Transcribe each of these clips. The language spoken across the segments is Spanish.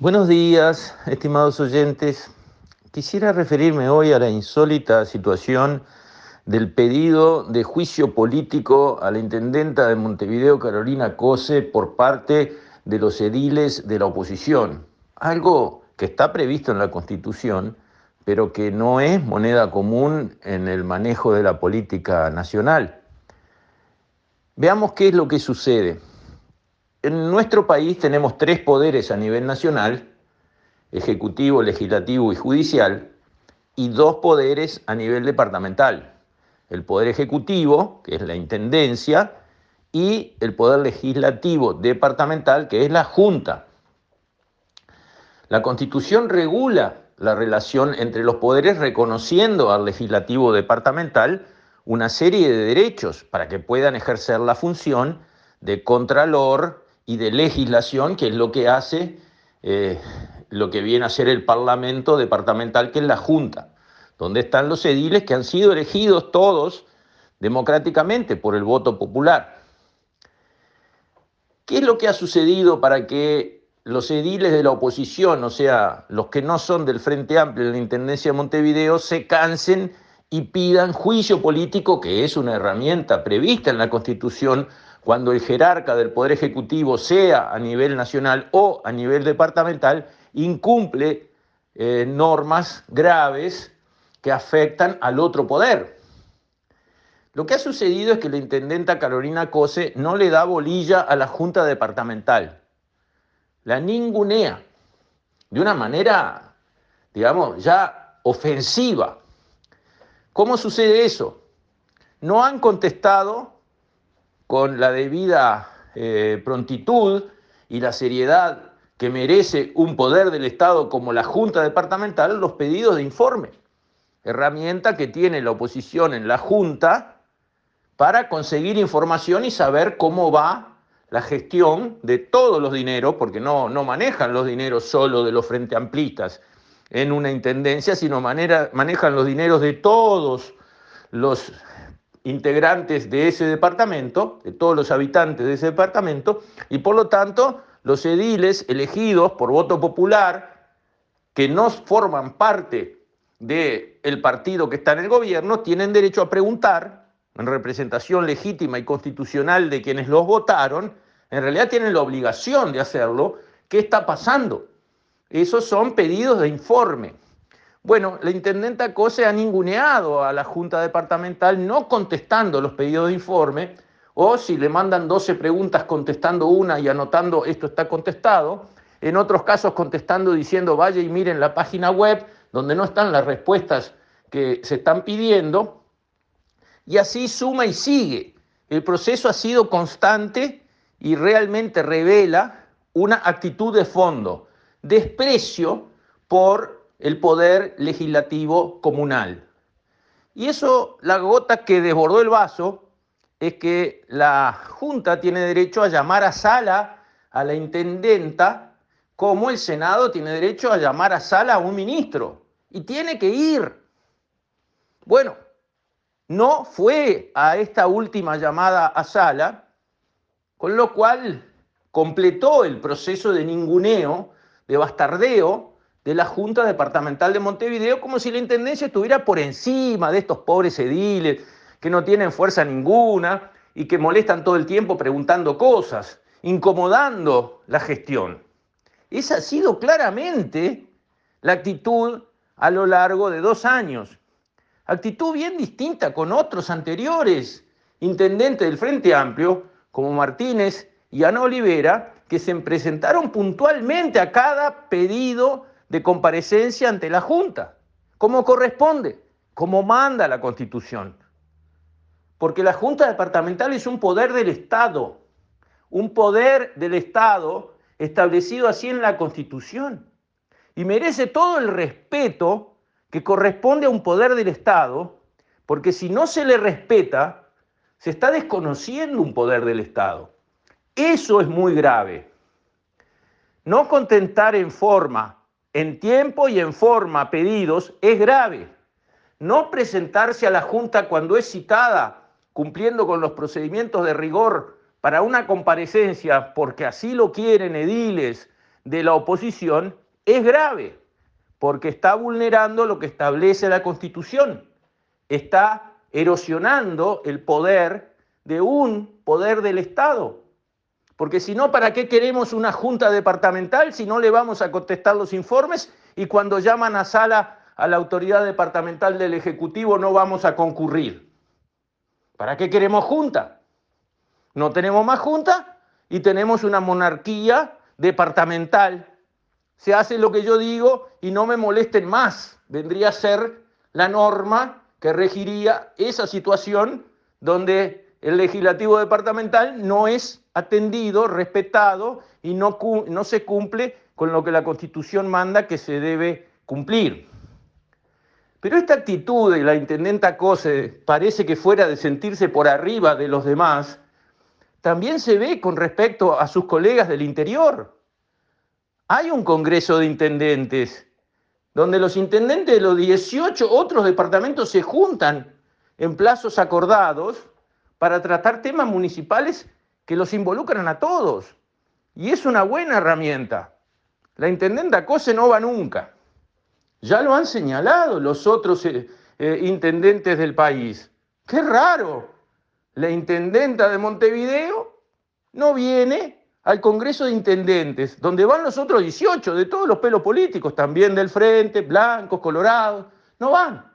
Buenos días, estimados oyentes. Quisiera referirme hoy a la insólita situación del pedido de juicio político a la intendenta de Montevideo, Carolina Cose, por parte de los ediles de la oposición. Algo que está previsto en la Constitución, pero que no es moneda común en el manejo de la política nacional. Veamos qué es lo que sucede. En nuestro país tenemos tres poderes a nivel nacional, ejecutivo, legislativo y judicial, y dos poderes a nivel departamental. El poder ejecutivo, que es la intendencia, y el poder legislativo departamental, que es la junta. La constitución regula la relación entre los poderes reconociendo al legislativo departamental una serie de derechos para que puedan ejercer la función de contralor, y de legislación, que es lo que hace eh, lo que viene a ser el Parlamento departamental, que es la Junta, donde están los ediles que han sido elegidos todos democráticamente por el voto popular. ¿Qué es lo que ha sucedido para que los ediles de la oposición, o sea, los que no son del Frente Amplio de la Intendencia de Montevideo, se cansen y pidan juicio político, que es una herramienta prevista en la Constitución cuando el jerarca del Poder Ejecutivo, sea a nivel nacional o a nivel departamental, incumple eh, normas graves que afectan al otro poder. Lo que ha sucedido es que la intendenta Carolina Cose no le da bolilla a la Junta Departamental, la ningunea de una manera, digamos, ya ofensiva. ¿Cómo sucede eso? No han contestado con la debida eh, prontitud y la seriedad que merece un poder del Estado como la Junta Departamental los pedidos de informe, herramienta que tiene la oposición en la Junta para conseguir información y saber cómo va la gestión de todos los dineros, porque no, no manejan los dineros solo de los frente amplistas en una intendencia, sino manejan los dineros de todos los integrantes de ese departamento, de todos los habitantes de ese departamento, y por lo tanto los ediles elegidos por voto popular, que no forman parte del partido que está en el gobierno, tienen derecho a preguntar, en representación legítima y constitucional de quienes los votaron, en realidad tienen la obligación de hacerlo, ¿qué está pasando? Esos son pedidos de informe. Bueno, la intendenta Cose ha ninguneado a la Junta Departamental no contestando los pedidos de informe, o si le mandan 12 preguntas contestando una y anotando esto está contestado, en otros casos contestando diciendo vaya y miren la página web donde no están las respuestas que se están pidiendo, y así suma y sigue. El proceso ha sido constante y realmente revela una actitud de fondo, desprecio por el poder legislativo comunal. Y eso, la gota que desbordó el vaso, es que la Junta tiene derecho a llamar a sala a la intendenta, como el Senado tiene derecho a llamar a sala a un ministro. Y tiene que ir. Bueno, no fue a esta última llamada a sala, con lo cual completó el proceso de ninguneo, de bastardeo, de la Junta Departamental de Montevideo como si la Intendencia estuviera por encima de estos pobres ediles que no tienen fuerza ninguna y que molestan todo el tiempo preguntando cosas, incomodando la gestión. Esa ha sido claramente la actitud a lo largo de dos años. Actitud bien distinta con otros anteriores intendentes del Frente Amplio, como Martínez y Ana Olivera, que se presentaron puntualmente a cada pedido de comparecencia ante la Junta, como corresponde, como manda la Constitución. Porque la Junta Departamental es un poder del Estado, un poder del Estado establecido así en la Constitución. Y merece todo el respeto que corresponde a un poder del Estado, porque si no se le respeta, se está desconociendo un poder del Estado. Eso es muy grave. No contentar en forma en tiempo y en forma pedidos es grave. No presentarse a la Junta cuando es citada, cumpliendo con los procedimientos de rigor para una comparecencia, porque así lo quieren ediles de la oposición es grave, porque está vulnerando lo que establece la Constitución, está erosionando el poder de un poder del Estado. Porque si no, ¿para qué queremos una junta departamental si no le vamos a contestar los informes y cuando llaman a sala a la autoridad departamental del Ejecutivo no vamos a concurrir? ¿Para qué queremos junta? No tenemos más junta y tenemos una monarquía departamental. Se hace lo que yo digo y no me molesten más. Vendría a ser la norma que regiría esa situación donde el legislativo departamental no es atendido, respetado y no, no se cumple con lo que la Constitución manda que se debe cumplir. Pero esta actitud de la intendenta Cose parece que fuera de sentirse por arriba de los demás, también se ve con respecto a sus colegas del interior. Hay un Congreso de Intendentes donde los intendentes de los 18 otros departamentos se juntan en plazos acordados para tratar temas municipales que los involucran a todos. Y es una buena herramienta. La intendenta Cose no va nunca. Ya lo han señalado los otros eh, eh, intendentes del país. Qué raro. La intendenta de Montevideo no viene al Congreso de Intendentes, donde van los otros 18 de todos los pelos políticos, también del frente, blancos, colorados. No van.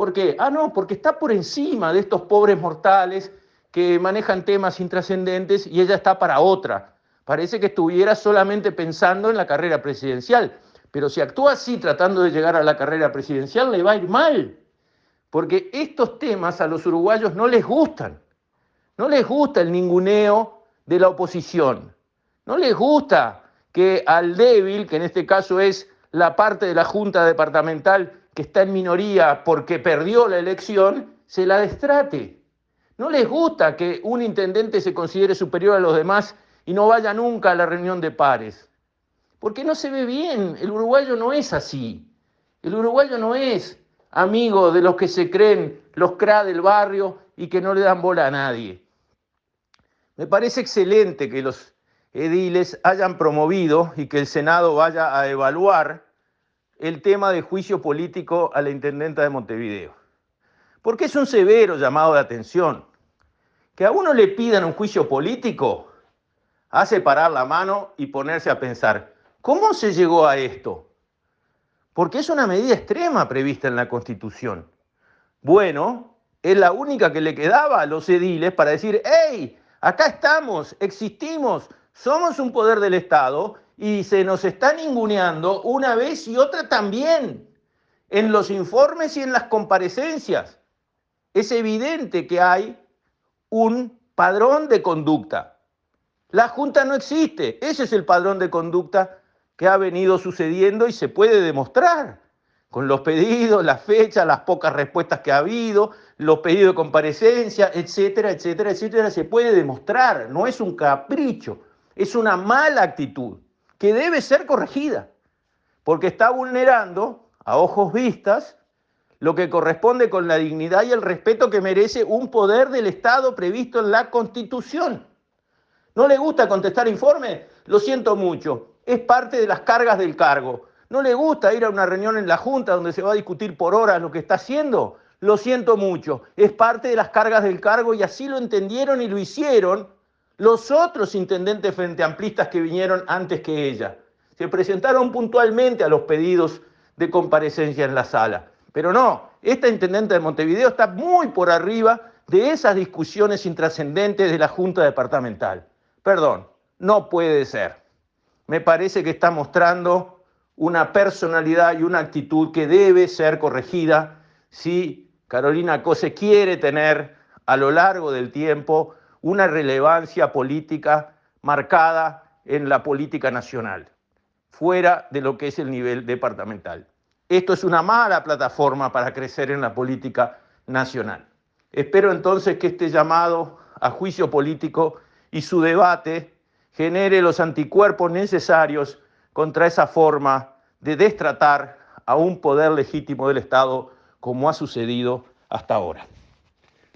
¿Por qué? Ah, no, porque está por encima de estos pobres mortales que manejan temas intrascendentes y ella está para otra. Parece que estuviera solamente pensando en la carrera presidencial. Pero si actúa así tratando de llegar a la carrera presidencial, le va a ir mal. Porque estos temas a los uruguayos no les gustan. No les gusta el ninguneo de la oposición. No les gusta que al débil, que en este caso es la parte de la Junta Departamental está en minoría porque perdió la elección, se la destrate. No les gusta que un intendente se considere superior a los demás y no vaya nunca a la reunión de pares. Porque no se ve bien, el uruguayo no es así. El uruguayo no es amigo de los que se creen los CRA del barrio y que no le dan bola a nadie. Me parece excelente que los ediles hayan promovido y que el Senado vaya a evaluar el tema de juicio político a la intendenta de Montevideo. Porque es un severo llamado de atención. Que a uno le pidan un juicio político hace parar la mano y ponerse a pensar, ¿cómo se llegó a esto? Porque es una medida extrema prevista en la Constitución. Bueno, es la única que le quedaba a los ediles para decir, hey, acá estamos, existimos, somos un poder del Estado y se nos está ninguneando una vez y otra también en los informes y en las comparecencias. Es evidente que hay un padrón de conducta. La Junta no existe. Ese es el padrón de conducta que ha venido sucediendo y se puede demostrar con los pedidos, las fechas, las pocas respuestas que ha habido, los pedidos de comparecencia, etcétera, etcétera, etcétera. Se puede demostrar. No es un capricho, es una mala actitud que debe ser corregida, porque está vulnerando a ojos vistas lo que corresponde con la dignidad y el respeto que merece un poder del Estado previsto en la Constitución. ¿No le gusta contestar informes? Lo siento mucho, es parte de las cargas del cargo. ¿No le gusta ir a una reunión en la Junta donde se va a discutir por horas lo que está haciendo? Lo siento mucho, es parte de las cargas del cargo y así lo entendieron y lo hicieron los otros intendentes frente amplistas que vinieron antes que ella. Se presentaron puntualmente a los pedidos de comparecencia en la sala. Pero no, esta intendente de Montevideo está muy por arriba de esas discusiones intrascendentes de la Junta Departamental. Perdón, no puede ser. Me parece que está mostrando una personalidad y una actitud que debe ser corregida si Carolina Cose quiere tener a lo largo del tiempo una relevancia política marcada en la política nacional, fuera de lo que es el nivel departamental. Esto es una mala plataforma para crecer en la política nacional. Espero entonces que este llamado a juicio político y su debate genere los anticuerpos necesarios contra esa forma de destratar a un poder legítimo del Estado como ha sucedido hasta ahora.